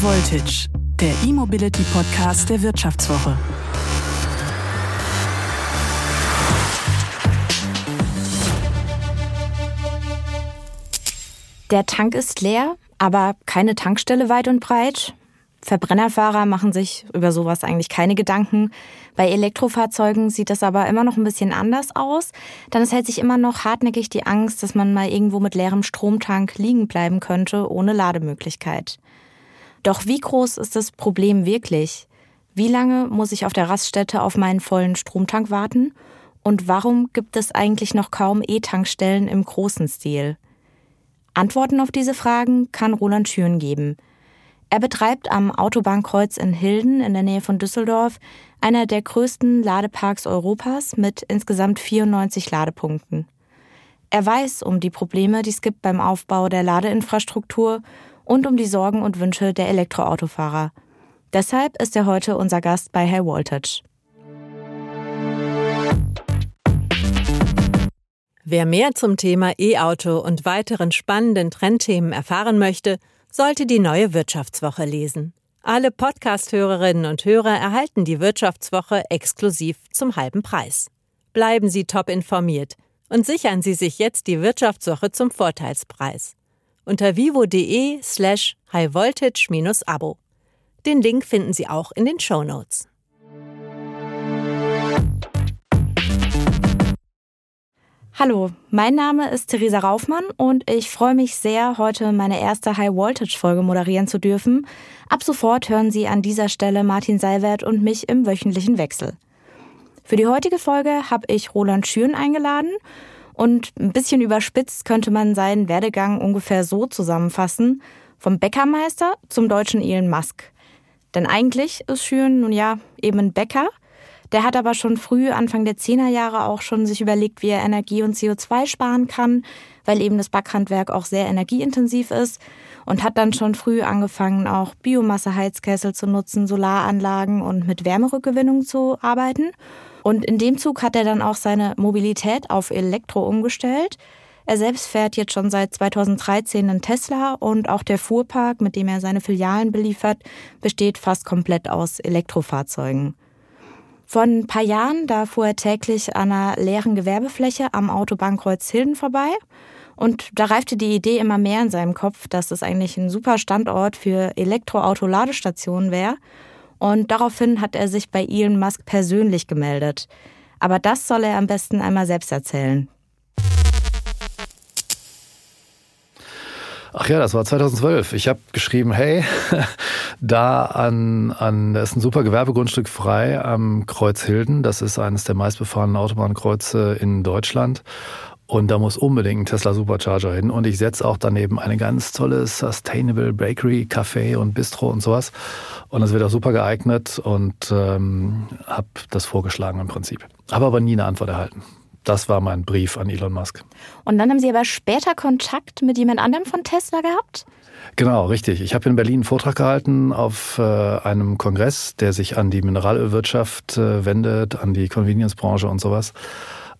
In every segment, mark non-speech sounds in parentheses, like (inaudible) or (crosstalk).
Voltage, der E-Mobility Podcast der Wirtschaftswoche. Der Tank ist leer, aber keine Tankstelle weit und breit. Verbrennerfahrer machen sich über sowas eigentlich keine Gedanken. Bei Elektrofahrzeugen sieht das aber immer noch ein bisschen anders aus. Dann es hält sich immer noch hartnäckig die Angst, dass man mal irgendwo mit leerem Stromtank liegen bleiben könnte, ohne Lademöglichkeit. Doch wie groß ist das Problem wirklich? Wie lange muss ich auf der Raststätte auf meinen vollen Stromtank warten? Und warum gibt es eigentlich noch kaum E-Tankstellen im großen Stil? Antworten auf diese Fragen kann Roland Schüren geben – er betreibt am Autobahnkreuz in Hilden in der Nähe von Düsseldorf einer der größten Ladeparks Europas mit insgesamt 94 Ladepunkten. Er weiß um die Probleme, die es gibt beim Aufbau der Ladeinfrastruktur und um die Sorgen und Wünsche der Elektroautofahrer. Deshalb ist er heute unser Gast bei High Voltage. Wer mehr zum Thema E-Auto und weiteren spannenden Trendthemen erfahren möchte, sollte die neue Wirtschaftswoche lesen. Alle Podcast-Hörerinnen und Hörer erhalten die Wirtschaftswoche exklusiv zum halben Preis. Bleiben Sie top informiert und sichern Sie sich jetzt die Wirtschaftswoche zum Vorteilspreis. Unter vivo.de slash highvoltage-abo. Den Link finden Sie auch in den Show Notes. Hallo, mein Name ist Theresa Raufmann und ich freue mich sehr, heute meine erste High Voltage Folge moderieren zu dürfen. Ab sofort hören Sie an dieser Stelle Martin Seilwert und mich im wöchentlichen Wechsel. Für die heutige Folge habe ich Roland Schüren eingeladen und ein bisschen überspitzt könnte man seinen Werdegang ungefähr so zusammenfassen: vom Bäckermeister zum deutschen Elon Musk. Denn eigentlich ist Schüren nun ja eben ein Bäcker – der hat aber schon früh, Anfang der Zehnerjahre auch schon sich überlegt, wie er Energie und CO2 sparen kann, weil eben das Backhandwerk auch sehr energieintensiv ist und hat dann schon früh angefangen, auch Biomasseheizkessel zu nutzen, Solaranlagen und mit Wärmerückgewinnung zu arbeiten. Und in dem Zug hat er dann auch seine Mobilität auf Elektro umgestellt. Er selbst fährt jetzt schon seit 2013 einen Tesla und auch der Fuhrpark, mit dem er seine Filialen beliefert, besteht fast komplett aus Elektrofahrzeugen. Vor ein paar Jahren, da fuhr er täglich an einer leeren Gewerbefläche am Autobahnkreuz Hilden vorbei. Und da reifte die Idee immer mehr in seinem Kopf, dass es eigentlich ein super Standort für Elektroauto-Ladestationen wäre. Und daraufhin hat er sich bei Elon Musk persönlich gemeldet. Aber das soll er am besten einmal selbst erzählen. Ach ja, das war 2012. Ich habe geschrieben, hey, (laughs) da an, an, da ist ein super Gewerbegrundstück frei am Kreuz Hilden. Das ist eines der meistbefahrenen Autobahnkreuze in Deutschland. Und da muss unbedingt ein Tesla Supercharger hin. Und ich setze auch daneben eine ganz tolle Sustainable Bakery, Café und Bistro und sowas. Und das wird auch super geeignet und ähm, habe das vorgeschlagen im Prinzip. Habe aber nie eine Antwort erhalten. Das war mein Brief an Elon Musk. Und dann haben Sie aber später Kontakt mit jemand anderem von Tesla gehabt? Genau, richtig. Ich habe in Berlin einen Vortrag gehalten auf äh, einem Kongress, der sich an die Mineralölwirtschaft äh, wendet, an die Convenience-Branche und sowas.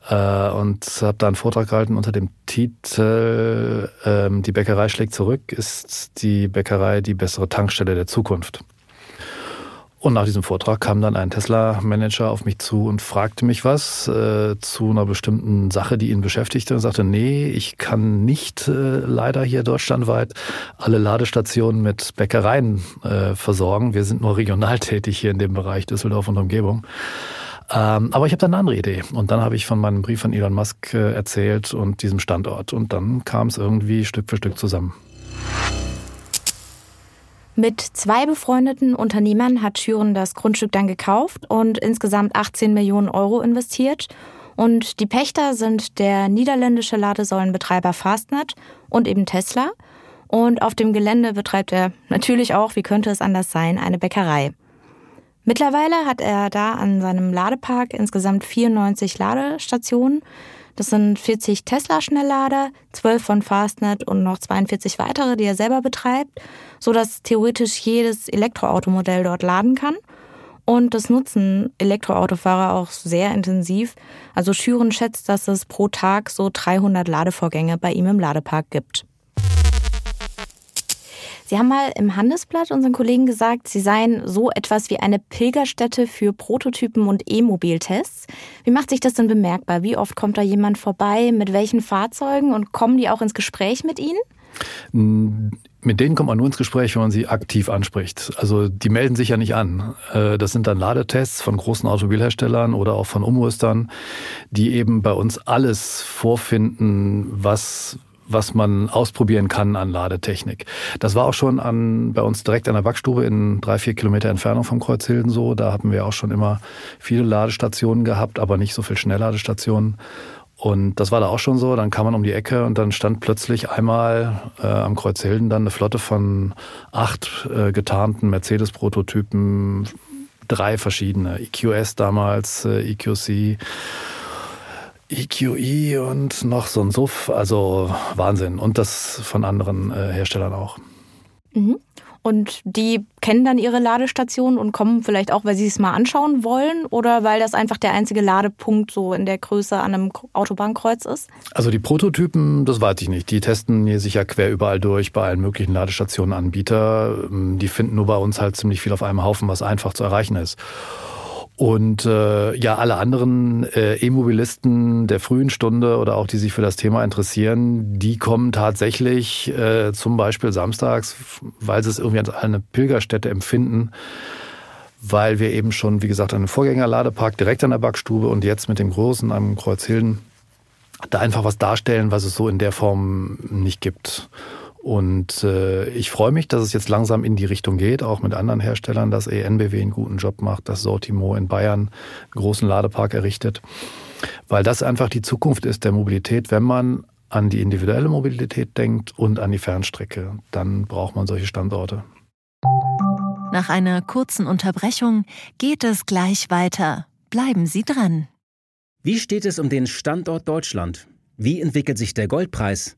Äh, und habe da einen Vortrag gehalten unter dem Titel ähm, Die Bäckerei schlägt zurück, ist die Bäckerei die bessere Tankstelle der Zukunft. Und nach diesem Vortrag kam dann ein Tesla-Manager auf mich zu und fragte mich was äh, zu einer bestimmten Sache, die ihn beschäftigte und sagte, nee, ich kann nicht äh, leider hier deutschlandweit alle Ladestationen mit Bäckereien äh, versorgen. Wir sind nur regional tätig hier in dem Bereich Düsseldorf und Umgebung. Ähm, aber ich habe da eine andere Idee. Und dann habe ich von meinem Brief von Elon Musk äh, erzählt und diesem Standort. Und dann kam es irgendwie Stück für Stück zusammen. Mit zwei befreundeten Unternehmern hat Schüren das Grundstück dann gekauft und insgesamt 18 Millionen Euro investiert. Und die Pächter sind der niederländische Ladesäulenbetreiber Fastnet und eben Tesla. Und auf dem Gelände betreibt er natürlich auch, wie könnte es anders sein, eine Bäckerei. Mittlerweile hat er da an seinem Ladepark insgesamt 94 Ladestationen. Das sind 40 Tesla-Schnelllader, 12 von Fastnet und noch 42 weitere, die er selber betreibt, sodass theoretisch jedes Elektroautomodell dort laden kann. Und das nutzen Elektroautofahrer auch sehr intensiv. Also Schüren schätzt, dass es pro Tag so 300 Ladevorgänge bei ihm im Ladepark gibt. Sie haben mal im Handelsblatt unseren Kollegen gesagt, Sie seien so etwas wie eine Pilgerstätte für Prototypen und E-Mobiltests. Wie macht sich das denn bemerkbar? Wie oft kommt da jemand vorbei? Mit welchen Fahrzeugen? Und kommen die auch ins Gespräch mit Ihnen? Mit denen kommt man nur ins Gespräch, wenn man sie aktiv anspricht. Also die melden sich ja nicht an. Äh, das sind dann Ladetests von großen Automobilherstellern oder auch von Umrüstern, die eben bei uns alles vorfinden, was was man ausprobieren kann an Ladetechnik. Das war auch schon an, bei uns direkt an der Backstube in drei, vier Kilometer Entfernung vom Kreuzhilden so. Da hatten wir auch schon immer viele Ladestationen gehabt, aber nicht so viel Schnellladestationen. Und das war da auch schon so. Dann kam man um die Ecke und dann stand plötzlich einmal äh, am Kreuzhilden dann eine Flotte von acht äh, getarnten Mercedes-Prototypen, drei verschiedene, EQS damals, äh, EQC, EQE und noch so ein Suff. Also Wahnsinn. Und das von anderen äh, Herstellern auch. Mhm. Und die kennen dann ihre Ladestation und kommen vielleicht auch, weil sie es mal anschauen wollen oder weil das einfach der einzige Ladepunkt so in der Größe an einem Autobahnkreuz ist? Also die Prototypen, das weiß ich nicht. Die testen hier sicher quer überall durch bei allen möglichen Ladestationen Anbieter. Die finden nur bei uns halt ziemlich viel auf einem Haufen, was einfach zu erreichen ist. Und äh, ja, alle anderen äh, E-Mobilisten der frühen Stunde oder auch die sich für das Thema interessieren, die kommen tatsächlich äh, zum Beispiel samstags, weil sie es irgendwie als eine Pilgerstätte empfinden, weil wir eben schon, wie gesagt, einen Vorgängerladepark direkt an der Backstube und jetzt mit dem großen am Kreuzhilden da einfach was darstellen, was es so in der Form nicht gibt. Und äh, ich freue mich, dass es jetzt langsam in die Richtung geht, auch mit anderen Herstellern, dass ENBW einen guten Job macht, dass Sortimo in Bayern einen großen Ladepark errichtet, weil das einfach die Zukunft ist der Mobilität, wenn man an die individuelle Mobilität denkt und an die Fernstrecke, dann braucht man solche Standorte. Nach einer kurzen Unterbrechung geht es gleich weiter. Bleiben Sie dran. Wie steht es um den Standort Deutschland? Wie entwickelt sich der Goldpreis?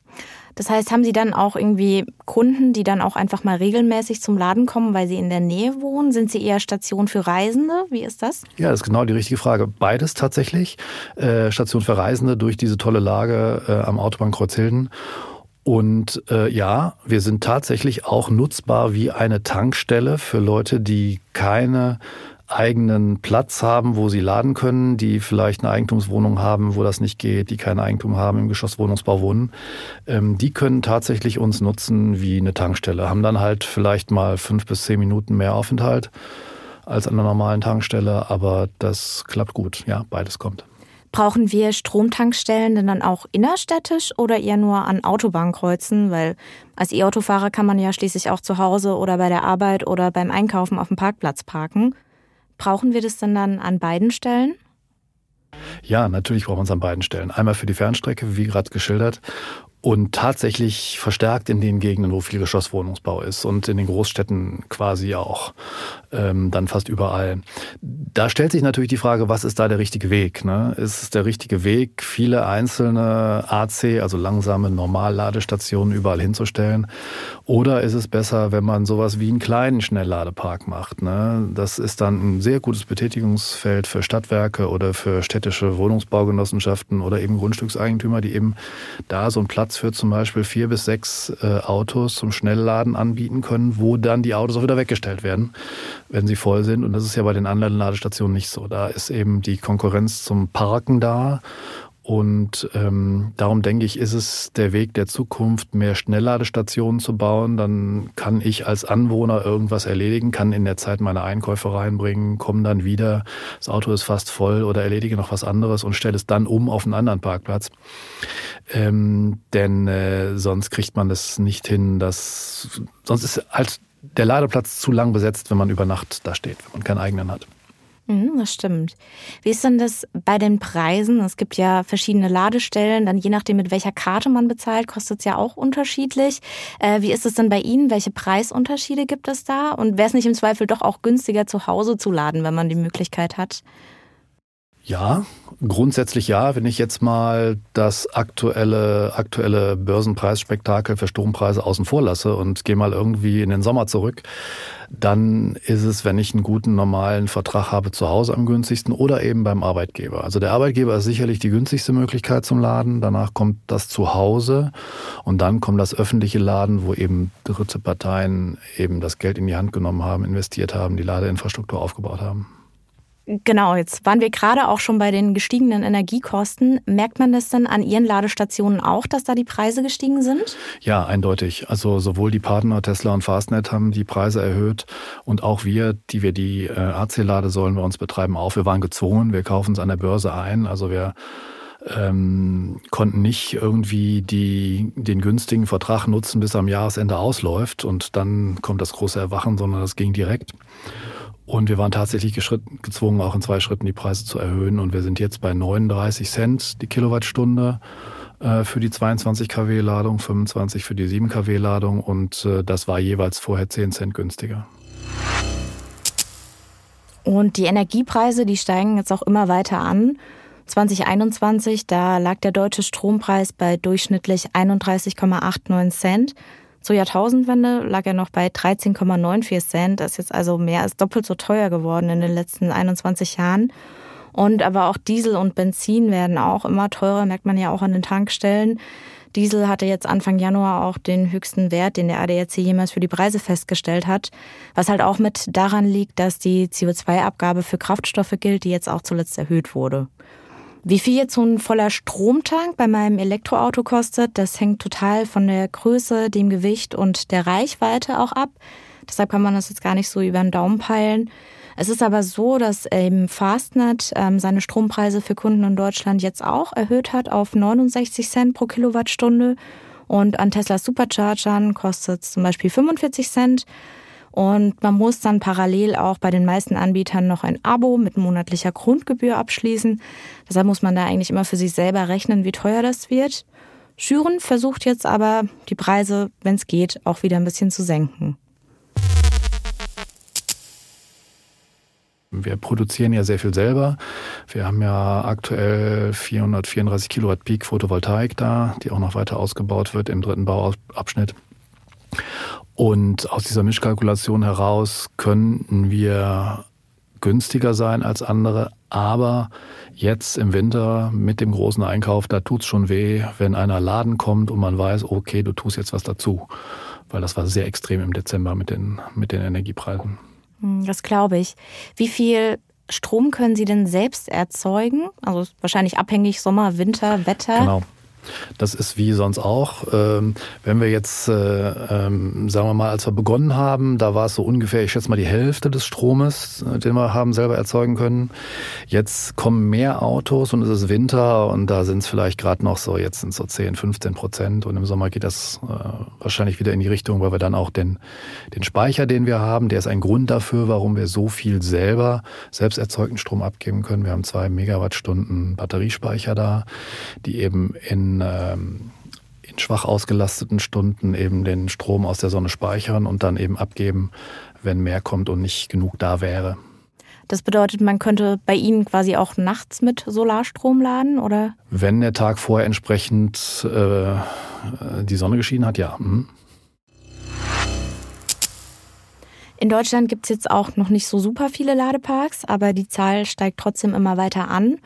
Das heißt, haben Sie dann auch irgendwie Kunden, die dann auch einfach mal regelmäßig zum Laden kommen, weil sie in der Nähe wohnen? Sind Sie eher Station für Reisende? Wie ist das? Ja, das ist genau die richtige Frage. Beides tatsächlich. Äh, Station für Reisende durch diese tolle Lage äh, am Autobahnkreuz Hilden. Und äh, ja, wir sind tatsächlich auch nutzbar wie eine Tankstelle für Leute, die keine eigenen Platz haben, wo sie laden können, die vielleicht eine Eigentumswohnung haben, wo das nicht geht, die kein Eigentum haben, im Geschosswohnungsbau wohnen, ähm, die können tatsächlich uns nutzen wie eine Tankstelle, haben dann halt vielleicht mal fünf bis zehn Minuten mehr Aufenthalt als an einer normalen Tankstelle, aber das klappt gut. Ja, beides kommt. Brauchen wir Stromtankstellen denn dann auch innerstädtisch oder eher nur an Autobahnkreuzen? Weil als E-Autofahrer kann man ja schließlich auch zu Hause oder bei der Arbeit oder beim Einkaufen auf dem Parkplatz parken. Brauchen wir das denn dann an beiden Stellen? Ja, natürlich brauchen wir es an beiden Stellen. Einmal für die Fernstrecke, wie gerade geschildert, und tatsächlich verstärkt in den Gegenden, wo viel Geschosswohnungsbau ist und in den Großstädten quasi auch ähm, dann fast überall. Da stellt sich natürlich die Frage, was ist da der richtige Weg? Ne? Ist es der richtige Weg, viele einzelne AC, also langsame Normalladestationen überall hinzustellen? Oder ist es besser, wenn man sowas wie einen kleinen Schnellladepark macht? Ne? Das ist dann ein sehr gutes Betätigungsfeld für Stadtwerke oder für städtische Wohnungsbaugenossenschaften oder eben Grundstückseigentümer, die eben da so einen Platz für zum Beispiel vier bis sechs äh, Autos zum Schnellladen anbieten können, wo dann die Autos auch wieder weggestellt werden wenn sie voll sind. Und das ist ja bei den anderen Ladestationen nicht so. Da ist eben die Konkurrenz zum Parken da. Und ähm, darum denke ich, ist es der Weg der Zukunft, mehr Schnellladestationen zu bauen. Dann kann ich als Anwohner irgendwas erledigen, kann in der Zeit meine Einkäufe reinbringen, komme dann wieder, das Auto ist fast voll oder erledige noch was anderes und stelle es dann um auf einen anderen Parkplatz. Ähm, denn äh, sonst kriegt man das nicht hin, dass sonst ist halt der Ladeplatz zu lang besetzt, wenn man über Nacht da steht, wenn man keinen eigenen hat. Mhm, das stimmt. Wie ist denn das bei den Preisen? Es gibt ja verschiedene Ladestellen, dann je nachdem, mit welcher Karte man bezahlt, kostet es ja auch unterschiedlich. Äh, wie ist es denn bei Ihnen? Welche Preisunterschiede gibt es da? Und wäre es nicht im Zweifel doch auch günstiger, zu Hause zu laden, wenn man die Möglichkeit hat? Ja, grundsätzlich ja. Wenn ich jetzt mal das aktuelle, aktuelle Börsenpreisspektakel für Strompreise außen vor lasse und gehe mal irgendwie in den Sommer zurück, dann ist es, wenn ich einen guten normalen Vertrag habe, zu Hause am günstigsten oder eben beim Arbeitgeber. Also der Arbeitgeber ist sicherlich die günstigste Möglichkeit zum Laden. Danach kommt das Zuhause und dann kommt das öffentliche Laden, wo eben dritte Parteien eben das Geld in die Hand genommen haben, investiert haben, die Ladeinfrastruktur aufgebaut haben. Genau, jetzt waren wir gerade auch schon bei den gestiegenen Energiekosten. Merkt man das denn an Ihren Ladestationen auch, dass da die Preise gestiegen sind? Ja, eindeutig. Also sowohl die Partner Tesla und Fastnet haben die Preise erhöht und auch wir, die wir die äh, AC-Ladesäulen bei uns betreiben, auch. Wir waren gezwungen, wir kaufen es an der Börse ein. Also wir ähm, konnten nicht irgendwie die, den günstigen Vertrag nutzen, bis am Jahresende ausläuft und dann kommt das große Erwachen, sondern das ging direkt. Und wir waren tatsächlich gezwungen, auch in zwei Schritten die Preise zu erhöhen. Und wir sind jetzt bei 39 Cent die Kilowattstunde äh, für die 22 kW Ladung, 25 für die 7 kW Ladung. Und äh, das war jeweils vorher 10 Cent günstiger. Und die Energiepreise, die steigen jetzt auch immer weiter an. 2021, da lag der deutsche Strompreis bei durchschnittlich 31,89 Cent. Zur Jahrtausendwende lag er noch bei 13,94 Cent. Das ist jetzt also mehr als doppelt so teuer geworden in den letzten 21 Jahren. Und aber auch Diesel und Benzin werden auch immer teurer, merkt man ja auch an den Tankstellen. Diesel hatte jetzt Anfang Januar auch den höchsten Wert, den der ADAC jemals für die Preise festgestellt hat. Was halt auch mit daran liegt, dass die CO2-Abgabe für Kraftstoffe gilt, die jetzt auch zuletzt erhöht wurde. Wie viel jetzt so ein voller Stromtank bei meinem Elektroauto kostet, das hängt total von der Größe, dem Gewicht und der Reichweite auch ab. Deshalb kann man das jetzt gar nicht so über den Daumen peilen. Es ist aber so, dass eben Fastnet ähm, seine Strompreise für Kunden in Deutschland jetzt auch erhöht hat auf 69 Cent pro Kilowattstunde. Und an Tesla Superchargern kostet es zum Beispiel 45 Cent. Und man muss dann parallel auch bei den meisten Anbietern noch ein Abo mit monatlicher Grundgebühr abschließen. Deshalb muss man da eigentlich immer für sich selber rechnen, wie teuer das wird. Schüren versucht jetzt aber, die Preise, wenn es geht, auch wieder ein bisschen zu senken. Wir produzieren ja sehr viel selber. Wir haben ja aktuell 434 Kilowatt Peak Photovoltaik da, die auch noch weiter ausgebaut wird im dritten Bauabschnitt. Und aus dieser Mischkalkulation heraus könnten wir günstiger sein als andere, aber jetzt im Winter mit dem großen Einkauf, da tut's schon weh, wenn einer Laden kommt und man weiß, okay, du tust jetzt was dazu. Weil das war sehr extrem im Dezember mit den, mit den Energiepreisen. Hm, das glaube ich. Wie viel Strom können Sie denn selbst erzeugen? Also wahrscheinlich abhängig Sommer, Winter, Wetter. Genau. Das ist wie sonst auch. Ähm, wenn wir jetzt, äh, ähm, sagen wir mal, als wir begonnen haben, da war es so ungefähr, ich schätze mal, die Hälfte des Stromes, äh, den wir haben selber erzeugen können. Jetzt kommen mehr Autos und es ist Winter und da sind es vielleicht gerade noch so, jetzt sind es so 10, 15 Prozent und im Sommer geht das äh, wahrscheinlich wieder in die Richtung, weil wir dann auch den, den Speicher, den wir haben, der ist ein Grund dafür, warum wir so viel selber selbst erzeugten Strom abgeben können. Wir haben zwei Megawattstunden Batteriespeicher da, die eben in in, ähm, in schwach ausgelasteten Stunden eben den Strom aus der Sonne speichern und dann eben abgeben, wenn mehr kommt und nicht genug da wäre. Das bedeutet, man könnte bei Ihnen quasi auch nachts mit Solarstrom laden, oder? Wenn der Tag vorher entsprechend äh, die Sonne geschienen hat, ja. Mhm. In Deutschland gibt es jetzt auch noch nicht so super viele Ladeparks, aber die Zahl steigt trotzdem immer weiter an.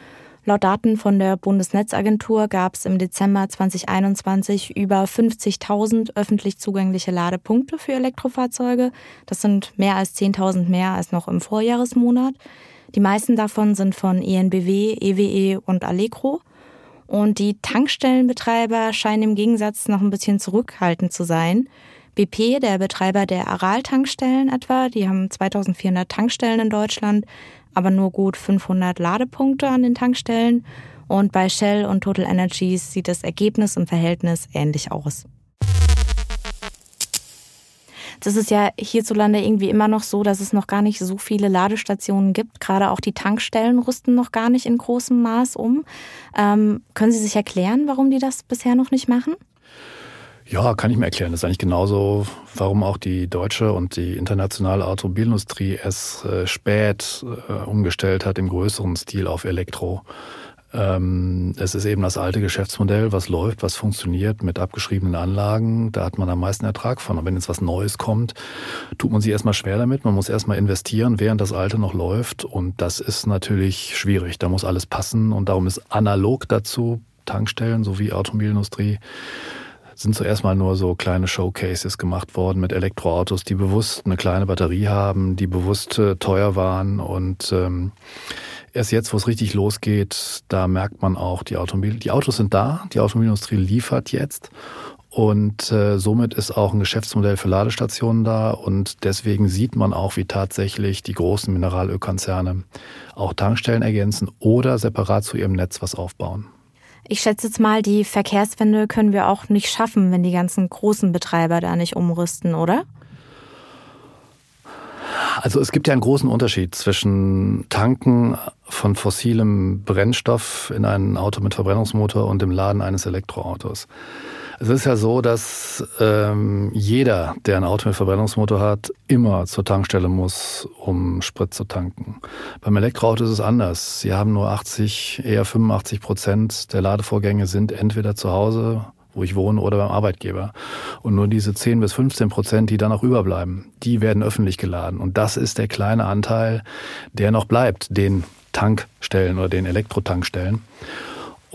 Laut Daten von der Bundesnetzagentur gab es im Dezember 2021 über 50.000 öffentlich zugängliche Ladepunkte für Elektrofahrzeuge. Das sind mehr als 10.000 mehr als noch im Vorjahresmonat. Die meisten davon sind von ENBW, EWE und Allegro. Und die Tankstellenbetreiber scheinen im Gegensatz noch ein bisschen zurückhaltend zu sein. BP, der Betreiber der Aral-Tankstellen etwa, die haben 2400 Tankstellen in Deutschland, aber nur gut 500 Ladepunkte an den Tankstellen. Und bei Shell und Total Energies sieht das Ergebnis im Verhältnis ähnlich aus. Jetzt ist ja hierzulande irgendwie immer noch so, dass es noch gar nicht so viele Ladestationen gibt. Gerade auch die Tankstellen rüsten noch gar nicht in großem Maß um. Ähm, können Sie sich erklären, warum die das bisher noch nicht machen? Ja, kann ich mir erklären. Das ist eigentlich genauso, warum auch die deutsche und die internationale Automobilindustrie es äh, spät äh, umgestellt hat im größeren Stil auf Elektro. Ähm, es ist eben das alte Geschäftsmodell, was läuft, was funktioniert mit abgeschriebenen Anlagen. Da hat man am meisten Ertrag von. Und wenn jetzt was Neues kommt, tut man sich erstmal schwer damit. Man muss erstmal investieren, während das alte noch läuft. Und das ist natürlich schwierig. Da muss alles passen. Und darum ist analog dazu Tankstellen sowie Automobilindustrie sind zuerst mal nur so kleine Showcases gemacht worden mit Elektroautos, die bewusst eine kleine Batterie haben, die bewusst äh, teuer waren. Und ähm, erst jetzt, wo es richtig losgeht, da merkt man auch, die Automobil, die Autos sind da, die Automobilindustrie liefert jetzt. Und äh, somit ist auch ein Geschäftsmodell für Ladestationen da. Und deswegen sieht man auch, wie tatsächlich die großen Mineralölkonzerne auch Tankstellen ergänzen oder separat zu ihrem Netz was aufbauen. Ich schätze jetzt mal, die Verkehrswende können wir auch nicht schaffen, wenn die ganzen großen Betreiber da nicht umrüsten, oder? Also es gibt ja einen großen Unterschied zwischen Tanken von fossilem Brennstoff in ein Auto mit Verbrennungsmotor und dem Laden eines Elektroautos. Es ist ja so, dass ähm, jeder, der ein Auto mit Verbrennungsmotor hat, immer zur Tankstelle muss, um Sprit zu tanken. Beim Elektroauto ist es anders. Sie haben nur 80, eher 85 Prozent der Ladevorgänge sind entweder zu Hause wo ich wohne oder beim Arbeitgeber. Und nur diese 10 bis 15 Prozent, die dann noch überbleiben, die werden öffentlich geladen. Und das ist der kleine Anteil, der noch bleibt, den Tankstellen oder den Elektrotankstellen.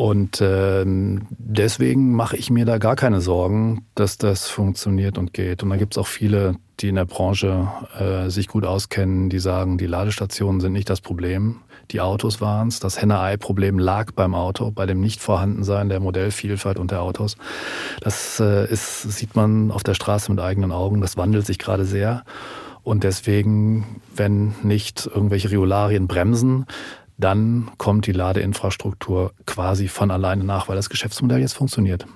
Und äh, deswegen mache ich mir da gar keine Sorgen, dass das funktioniert und geht. Und da gibt es auch viele, die in der Branche äh, sich gut auskennen, die sagen, die Ladestationen sind nicht das Problem die Autos waren es. Das Henne-Ei-Problem lag beim Auto, bei dem Nichtvorhandensein der Modellvielfalt und der Autos. Das äh, ist, sieht man auf der Straße mit eigenen Augen. Das wandelt sich gerade sehr. Und deswegen, wenn nicht irgendwelche Regularien bremsen, dann kommt die Ladeinfrastruktur quasi von alleine nach, weil das Geschäftsmodell jetzt funktioniert.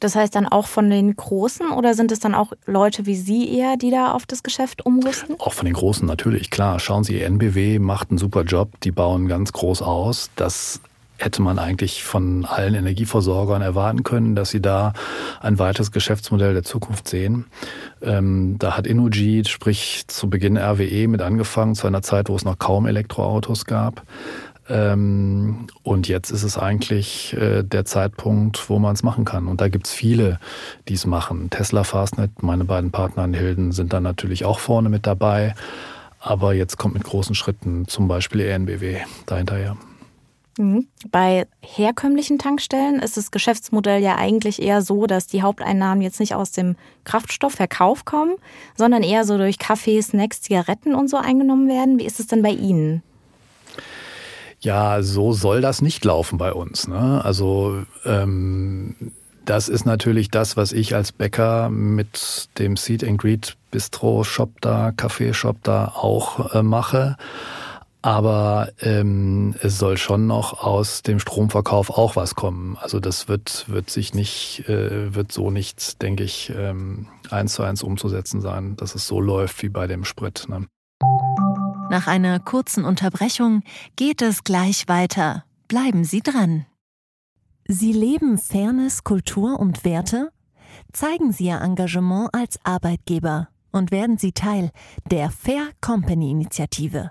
Das heißt dann auch von den Großen oder sind es dann auch Leute wie Sie eher, die da auf das Geschäft umrüsten? Auch von den Großen natürlich, klar. Schauen Sie, NBW macht einen super Job, die bauen ganz groß aus. Das hätte man eigentlich von allen Energieversorgern erwarten können, dass sie da ein weiteres Geschäftsmodell der Zukunft sehen. Ähm, da hat Innogy, sprich zu Beginn RWE, mit angefangen, zu einer Zeit, wo es noch kaum Elektroautos gab. Ähm, und jetzt ist es eigentlich äh, der Zeitpunkt, wo man es machen kann. Und da gibt es viele, die es machen. Tesla Fastnet, meine beiden Partner in Hilden, sind dann natürlich auch vorne mit dabei. Aber jetzt kommt mit großen Schritten zum Beispiel ENBW dahinterher. Mhm. Bei herkömmlichen Tankstellen ist das Geschäftsmodell ja eigentlich eher so, dass die Haupteinnahmen jetzt nicht aus dem Kraftstoffverkauf kommen, sondern eher so durch Kaffee, Snacks, Zigaretten und so eingenommen werden. Wie ist es denn bei Ihnen? Ja, so soll das nicht laufen bei uns. Ne? Also ähm, das ist natürlich das, was ich als Bäcker mit dem Seed and Greet Bistro Shop da, Café Shop da auch äh, mache. Aber ähm, es soll schon noch aus dem Stromverkauf auch was kommen. Also das wird, wird sich nicht, äh, wird so nicht, denke ich, ähm, eins zu eins umzusetzen sein, dass es so läuft wie bei dem Sprit. Ne? Nach einer kurzen Unterbrechung geht es gleich weiter. Bleiben Sie dran. Sie leben Fairness, Kultur und Werte? Zeigen Sie Ihr Engagement als Arbeitgeber und werden Sie Teil der Fair Company Initiative.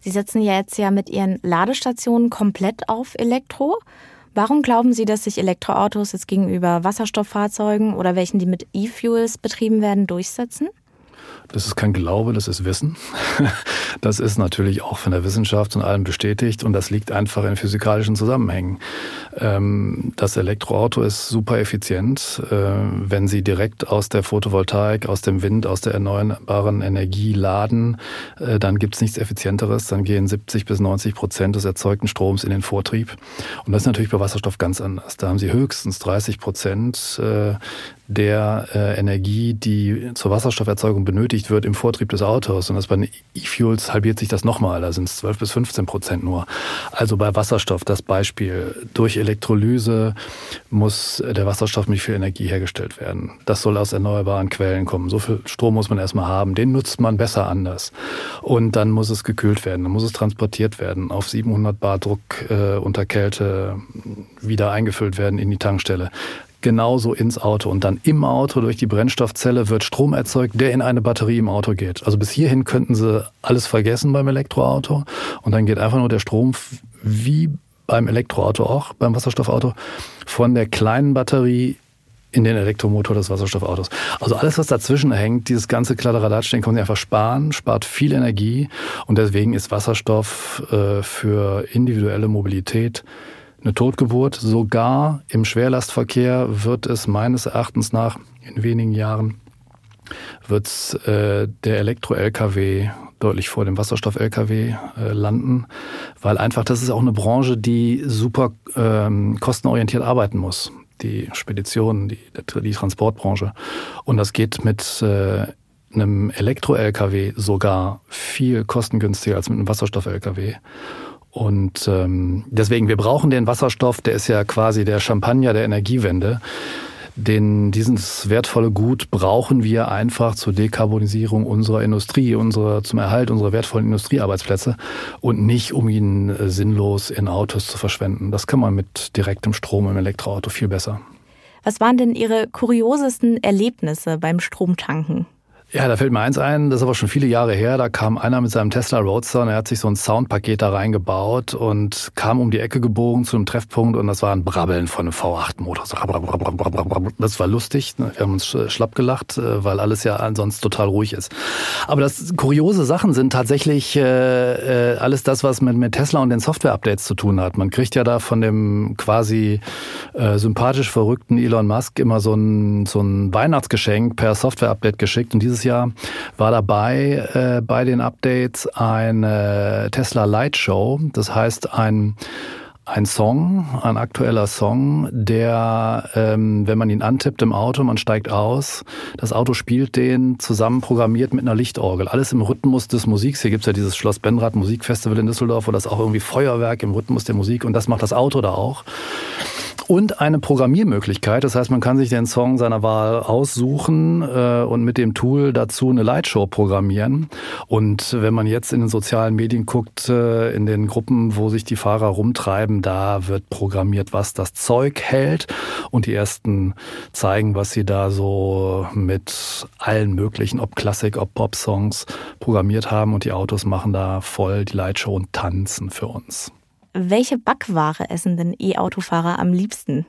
Sie setzen ja jetzt ja mit Ihren Ladestationen komplett auf Elektro. Warum glauben Sie, dass sich Elektroautos jetzt gegenüber Wasserstofffahrzeugen oder welchen, die mit E-Fuels betrieben werden, durchsetzen? Das ist kein Glaube, das ist Wissen. (laughs) Das ist natürlich auch von der Wissenschaft und allem bestätigt und das liegt einfach in physikalischen Zusammenhängen. Ähm, das Elektroauto ist super effizient. Äh, wenn Sie direkt aus der Photovoltaik, aus dem Wind, aus der erneuerbaren Energie laden, äh, dann gibt es nichts Effizienteres. Dann gehen 70 bis 90 Prozent des erzeugten Stroms in den Vortrieb. Und das ist natürlich bei Wasserstoff ganz anders. Da haben Sie höchstens 30 Prozent äh, der Energie, die zur Wasserstofferzeugung benötigt wird im Vortrieb des Autos. Und das bei den E-Fuels halbiert sich das nochmal. Da sind es 12 bis 15 Prozent nur. Also bei Wasserstoff das Beispiel. Durch Elektrolyse muss der Wasserstoff mit viel Energie hergestellt werden. Das soll aus erneuerbaren Quellen kommen. So viel Strom muss man erstmal haben. Den nutzt man besser anders. Und dann muss es gekühlt werden. Dann muss es transportiert werden. Auf 700 Bar Druck äh, unter Kälte wieder eingefüllt werden in die Tankstelle genauso ins Auto. Und dann im Auto durch die Brennstoffzelle wird Strom erzeugt, der in eine Batterie im Auto geht. Also bis hierhin könnten Sie alles vergessen beim Elektroauto. Und dann geht einfach nur der Strom wie beim Elektroauto auch, beim Wasserstoffauto, von der kleinen Batterie in den Elektromotor des Wasserstoffautos. Also alles, was dazwischen hängt, dieses ganze Kladderadatsch, den können Sie einfach sparen, spart viel Energie und deswegen ist Wasserstoff äh, für individuelle Mobilität eine Totgeburt. Sogar im Schwerlastverkehr wird es meines Erachtens nach in wenigen Jahren wird äh, der Elektro-LKW deutlich vor dem Wasserstoff-LKW äh, landen, weil einfach das ist auch eine Branche, die super ähm, kostenorientiert arbeiten muss. Die Speditionen, die, die Transportbranche. Und das geht mit äh, einem Elektro-LKW sogar viel kostengünstiger als mit einem Wasserstoff-LKW. Und ähm, deswegen, wir brauchen den Wasserstoff, der ist ja quasi der Champagner der Energiewende. Den, dieses wertvolle Gut brauchen wir einfach zur Dekarbonisierung unserer Industrie, unserer, zum Erhalt unserer wertvollen Industriearbeitsplätze und nicht, um ihn äh, sinnlos in Autos zu verschwenden. Das kann man mit direktem Strom im Elektroauto viel besser. Was waren denn Ihre kuriosesten Erlebnisse beim Stromtanken? Ja, da fällt mir eins ein, das ist aber schon viele Jahre her. Da kam einer mit seinem Tesla Roadster und er hat sich so ein Soundpaket da reingebaut und kam um die Ecke gebogen zu einem Treffpunkt und das war ein Brabbeln von einem V8-Motor. Das war lustig. Ne? Wir haben uns schlapp gelacht, äh, weil alles ja ansonsten total ruhig ist. Aber das kuriose Sachen sind tatsächlich äh, äh, alles das, was mit, Tesla und den Software-Updates zu tun hat. Man kriegt ja da von dem quasi sympathisch verrückten Elon Musk immer so ein, so ein Weihnachtsgeschenk per Software-Update geschickt und dieses dieses Jahr war dabei äh, bei den Updates eine Tesla Light Show. Das heißt ein ein Song, ein aktueller Song, der, ähm, wenn man ihn antippt im Auto, man steigt aus, das Auto spielt den zusammen programmiert mit einer Lichtorgel. Alles im Rhythmus des Musiks. Hier gibt's ja dieses Schloss Benrad Musikfestival in Düsseldorf, wo das auch irgendwie Feuerwerk im Rhythmus der Musik und das macht das Auto da auch und eine Programmiermöglichkeit. Das heißt, man kann sich den Song seiner Wahl aussuchen äh, und mit dem Tool dazu eine Lightshow programmieren. Und wenn man jetzt in den sozialen Medien guckt, äh, in den Gruppen, wo sich die Fahrer rumtreiben, da wird programmiert, was das Zeug hält. Und die ersten zeigen, was sie da so mit allen möglichen, ob Klassik, ob Pop-Songs programmiert haben. Und die Autos machen da voll die Lightshow und tanzen für uns. Welche Backware essen denn E-Autofahrer am liebsten?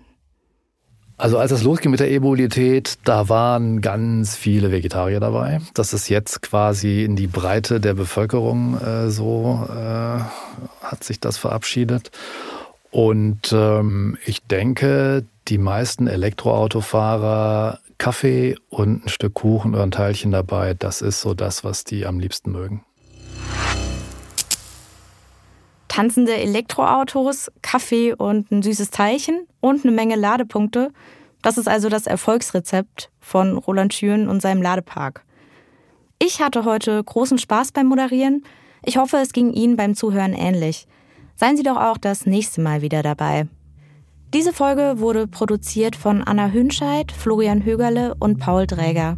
Also als es losging mit der E-Mobilität, da waren ganz viele Vegetarier dabei. Das ist jetzt quasi in die Breite der Bevölkerung äh, so, äh, hat sich das verabschiedet. Und ähm, ich denke, die meisten Elektroautofahrer, Kaffee und ein Stück Kuchen oder ein Teilchen dabei, das ist so das, was die am liebsten mögen tanzende Elektroautos, Kaffee und ein süßes Teilchen und eine Menge Ladepunkte. Das ist also das Erfolgsrezept von Roland Schüren und seinem Ladepark. Ich hatte heute großen Spaß beim Moderieren. Ich hoffe, es ging Ihnen beim Zuhören ähnlich. Seien Sie doch auch das nächste Mal wieder dabei. Diese Folge wurde produziert von Anna Hünscheid, Florian Högerle und Paul Dräger.